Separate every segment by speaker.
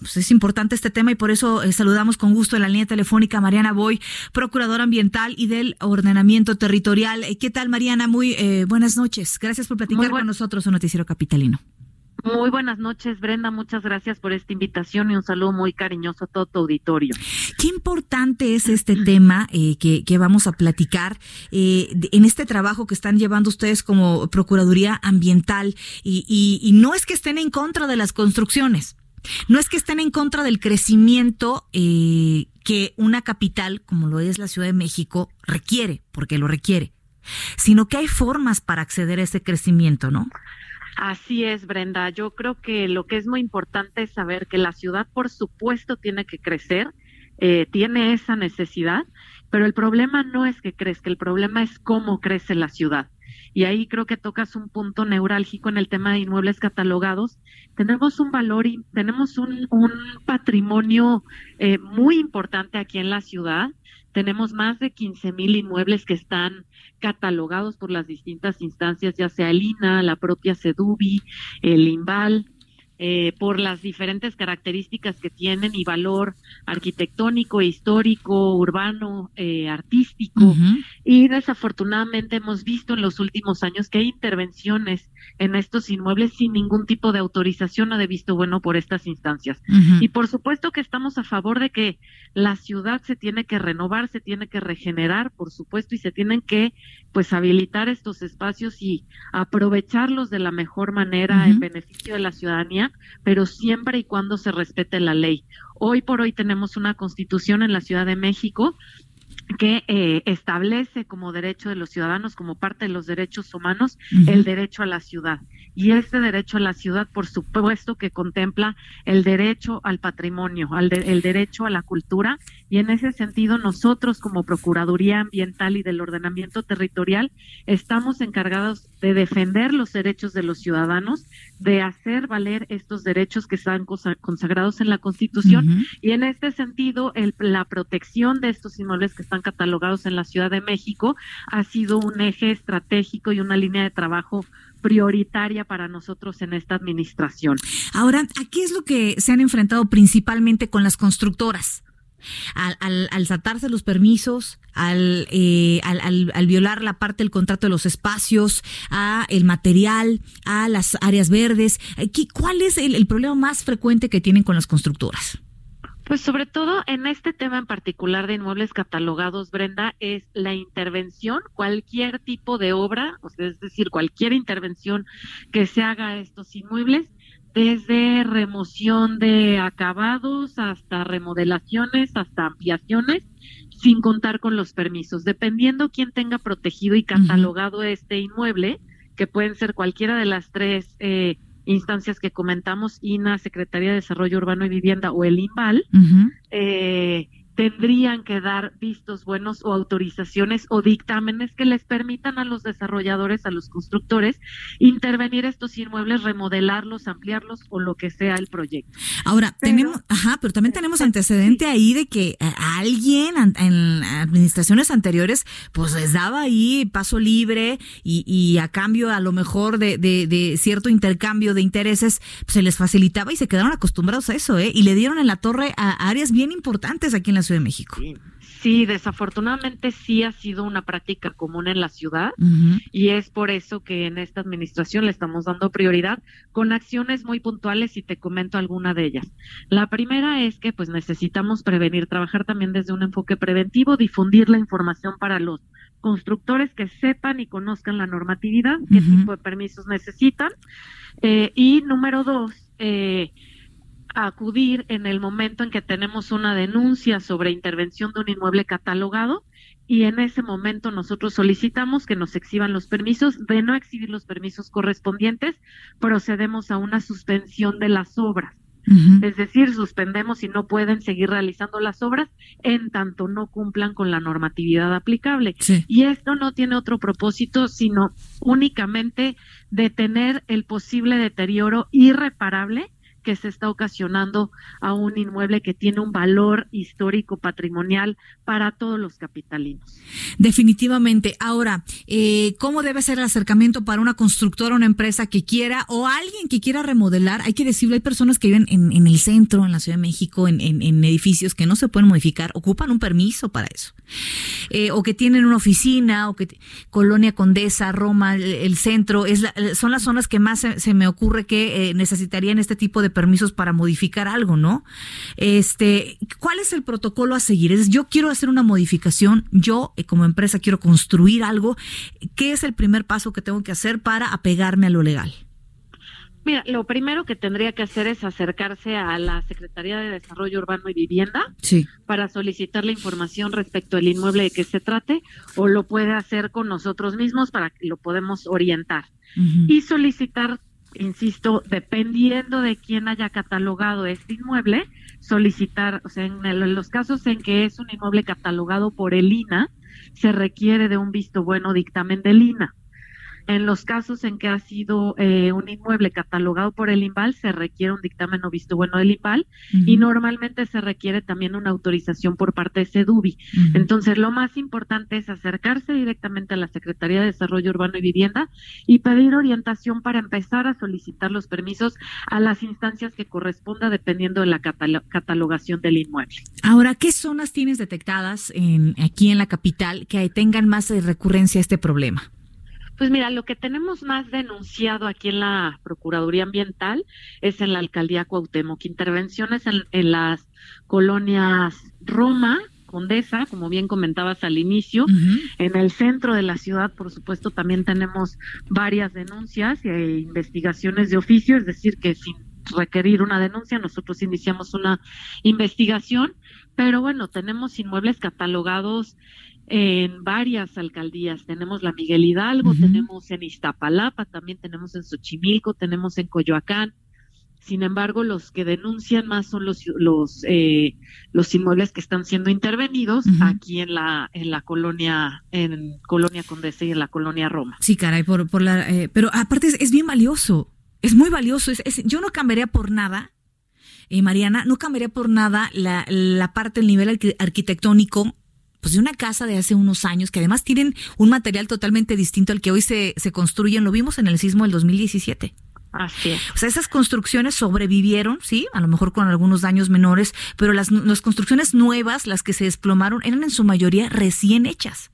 Speaker 1: Pues es importante este tema y por eso eh, saludamos con gusto en la línea telefónica a Mariana Boy, procuradora ambiental y del ordenamiento territorial. Eh, ¿Qué tal, Mariana? Muy eh, buenas noches. Gracias por platicar con nosotros en Noticiero Capitalino.
Speaker 2: Muy buenas noches, Brenda. Muchas gracias por esta invitación y un saludo muy cariñoso a todo tu auditorio.
Speaker 1: Qué importante es este tema que, que, vamos a platicar en este trabajo que están llevando ustedes como Procuraduría Ambiental. Y, y, y no es que estén en contra de las construcciones, no es que estén en contra del crecimiento eh, que una capital como lo es la Ciudad de México requiere, porque lo requiere, sino que hay formas para acceder a ese crecimiento, ¿no?
Speaker 2: Así es, Brenda. Yo creo que lo que es muy importante es saber que la ciudad, por supuesto, tiene que crecer, eh, tiene esa necesidad, pero el problema no es que crezca, el problema es cómo crece la ciudad y ahí creo que tocas un punto neurálgico en el tema de inmuebles catalogados. Tenemos un valor y tenemos un, un patrimonio eh, muy importante aquí en la ciudad. Tenemos más de 15 mil inmuebles que están catalogados por las distintas instancias, ya sea el INA, la propia CEDUBI, el INVAL, eh, por las diferentes características que tienen y valor arquitectónico, histórico, urbano, eh, artístico. Y desafortunadamente hemos visto en los últimos años que hay intervenciones en estos inmuebles sin ningún tipo de autorización o de visto bueno por estas instancias. Y por supuesto que estamos a favor de que la ciudad se tiene que renovar, se tiene que regenerar, por supuesto, y se tienen que pues habilitar estos espacios y aprovecharlos de la mejor manera en beneficio de la ciudadanía pero siempre y cuando se respete la ley. Hoy por hoy tenemos una constitución en la Ciudad de México que eh, establece como derecho de los ciudadanos, como parte de los derechos humanos, el derecho a la ciudad. Y este derecho a la ciudad, por supuesto, que contempla el derecho al patrimonio, al el derecho a la cultura. Y en ese sentido, nosotros como Procuraduría Ambiental y del Ordenamiento Territorial estamos encargados de defender los derechos de los ciudadanos, de hacer valer estos derechos que están consagrados en la Constitución. Y en este sentido, el, la protección de estos inmuebles que están catalogados en la Ciudad de México ha sido un eje estratégico y una línea de trabajo prioritaria para nosotros en esta administración.
Speaker 1: Ahora, ¿a qué es lo que se han enfrentado principalmente con las constructoras? Al, al, al saltarse los permisos, al, eh, al, al, violar la parte del contrato de los espacios, a el material, a las áreas verdes. ¿Cuál es el problema más frecuente que tienen con las constructoras?
Speaker 2: Pues sobre todo en este tema en particular de inmuebles catalogados, Brenda, es la intervención, cualquier tipo de obra, o sea, es decir, cualquier intervención que se haga a estos inmuebles, desde remoción de acabados hasta remodelaciones, hasta ampliaciones, sin contar con los permisos. Dependiendo quién tenga protegido y catalogado este inmueble, que pueden ser cualquiera de las tres eh, instancias que comentamos, INA, Secretaría de Desarrollo Urbano y Vivienda o el INVAL, eh, tendrían que dar vistos buenos o autorizaciones o dictámenes que les permitan a los desarrolladores, a los constructores, intervenir estos inmuebles, remodelarlos, ampliarlos o lo que sea el proyecto.
Speaker 1: Ahora, tenemos, ajá, pero también tenemos antecedente ahí de que alguien en administraciones anteriores, pues les daba ahí paso libre y, y a cambio a lo mejor de, de, de cierto intercambio de intereses, pues se les facilitaba y se quedaron acostumbrados a eso, ¿eh? Y le dieron en la torre a áreas bien importantes aquí en la de México.
Speaker 2: Sí. desafortunadamente sí ha sido una práctica común en la ciudad y es por eso que en esta administración le estamos dando prioridad con acciones muy puntuales y te comento alguna de ellas. La primera es que pues necesitamos prevenir, trabajar también desde un enfoque preventivo, difundir la información para los constructores que sepan y conozcan la normatividad, qué tipo de permisos necesitan. Eh, y número dos, eh, acudir en el momento en que tenemos una denuncia sobre intervención de un inmueble catalogado y en ese momento nosotros solicitamos que nos exhiban los permisos. De no exhibir los permisos correspondientes, procedemos a una suspensión de las obras Es decir, suspendemos y no pueden seguir realizando las obras en tanto no cumplan con la normatividad aplicable. Y esto no tiene otro propósito sino únicamente detener el posible deterioro irreparable que se está ocasionando a un inmueble que tiene un valor histórico patrimonial para todos los capitalinos.
Speaker 1: Definitivamente. Ahora, eh, ¿cómo debe ser el acercamiento para una constructora, una empresa que quiera o alguien que quiera remodelar? Hay que decirlo, hay personas que viven en, el centro, en la Ciudad de México, en, edificios que no se pueden modificar, ocupan un permiso para eso. Eh, o que tienen una oficina, o que Colonia Condesa, Roma, el, centro, son las zonas que más se, me ocurre que eh, necesitarían este tipo de permisos para modificar algo, ¿no? Este, ¿cuál es el protocolo a seguir? Es yo quiero hacer una modificación, yo eh, como empresa quiero construir algo, ¿qué es el primer paso que tengo que hacer para apegarme a lo legal?
Speaker 2: Mira, lo primero que tendría que hacer es acercarse a la Secretaría de Desarrollo Urbano y Vivienda
Speaker 1: sí.
Speaker 2: para solicitar la información respecto al inmueble de que se trate o lo puede hacer con nosotros mismos para que lo podemos orientar y solicitar insisto, dependiendo de quién haya catalogado este inmueble, solicitar, o sea, en, los casos en que es un inmueble catalogado por el INA, se requiere de un visto bueno dictamen del INA. En los casos en que ha sido eh, un inmueble catalogado por el INVAL, se requiere un dictamen o visto bueno del INVAL y normalmente se requiere también una autorización por parte de SEDUBI. Entonces, lo más importante es acercarse directamente a la Secretaría de Desarrollo Urbano y Vivienda y pedir orientación para empezar a solicitar los permisos a las instancias que corresponda dependiendo de la catalogación del inmueble.
Speaker 1: Ahora, ¿qué zonas tienes detectadas en, aquí en la capital que tengan más recurrencia a este problema?
Speaker 2: Pues mira, lo que tenemos más denunciado aquí en la Procuraduría Ambiental es en la Alcaldía Cuauhtémoc, intervenciones en, las colonias Roma, Condesa, como bien comentabas al inicio. En el centro de la ciudad, por supuesto, también tenemos varias denuncias e investigaciones de oficio, es decir, que sin requerir una denuncia, nosotros iniciamos una investigación, pero bueno, tenemos inmuebles catalogados en varias alcaldías. Tenemos la Miguel Hidalgo, tenemos en Iztapalapa, también tenemos en Xochimilco, tenemos en Coyoacán. Sin embargo, los que denuncian más son los los eh, los inmuebles que están siendo intervenidos aquí en la en la colonia en colonia Condesa y en la colonia Roma.
Speaker 1: Sí, caray, por por la eh, pero aparte es, bien valioso, es muy valioso. Es, yo no cambiaría por nada, eh, Mariana, no cambiaría por nada la, la parte del nivel arquitectónico pues de una casa de hace unos años que además tienen un material totalmente distinto al que hoy se, se construyen. Lo vimos en el sismo del 2017.
Speaker 2: Así es.
Speaker 1: O sea, esas construcciones sobrevivieron, sí, a lo mejor con algunos daños menores, pero las, las construcciones nuevas, las que se desplomaron, eran en su mayoría recién hechas.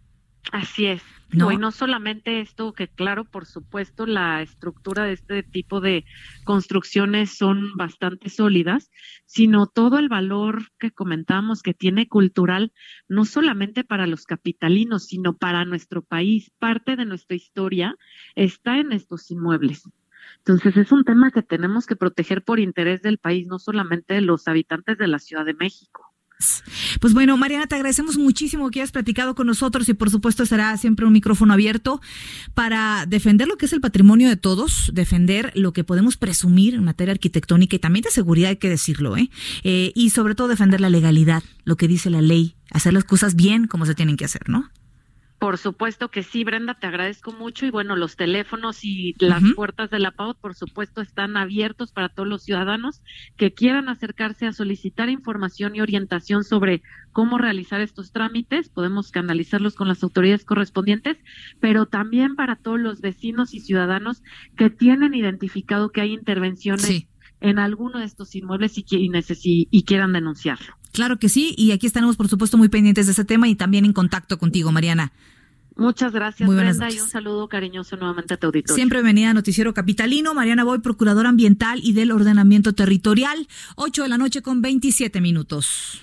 Speaker 2: Así es. ¿No? Y no solamente esto, que claro, por supuesto, la estructura de este tipo de construcciones son bastante sólidas, sino todo el valor que comentamos que tiene cultural, no solamente para los capitalinos, sino para nuestro país. Parte de nuestra historia está en estos inmuebles. Entonces es un tema que tenemos que proteger por interés del país, no solamente de los habitantes de la Ciudad de México.
Speaker 1: Pues bueno, Mariana, te agradecemos muchísimo que hayas platicado con nosotros y por supuesto será siempre un micrófono abierto para defender lo que es el patrimonio de todos, defender lo que podemos presumir en materia arquitectónica y también de seguridad, hay que decirlo, ¿eh? eh y sobre todo defender la legalidad, lo que dice la ley, hacer las cosas bien como se tienen que hacer, ¿no?
Speaker 2: Por supuesto que sí, Brenda, te agradezco mucho y bueno, los teléfonos y las puertas de la PAUD, por supuesto, están abiertos para todos los ciudadanos que quieran acercarse a solicitar información y orientación sobre cómo realizar estos trámites. Podemos canalizarlos con las autoridades correspondientes, pero también para todos los vecinos y ciudadanos que tienen identificado que hay intervenciones. en alguno de estos inmuebles y, y, y quieran denunciarlo.
Speaker 1: Claro que sí, y aquí estaremos, por supuesto, muy pendientes de ese tema y también en contacto contigo, Mariana.
Speaker 2: Muchas gracias, Muy Brenda, y un saludo cariñoso nuevamente a tu auditorio.
Speaker 1: Siempre bienvenida a Noticiero Capitalino. Mariana Boy, Procuradora Ambiental y del Ordenamiento Territorial. 8 de la noche con 27 minutos.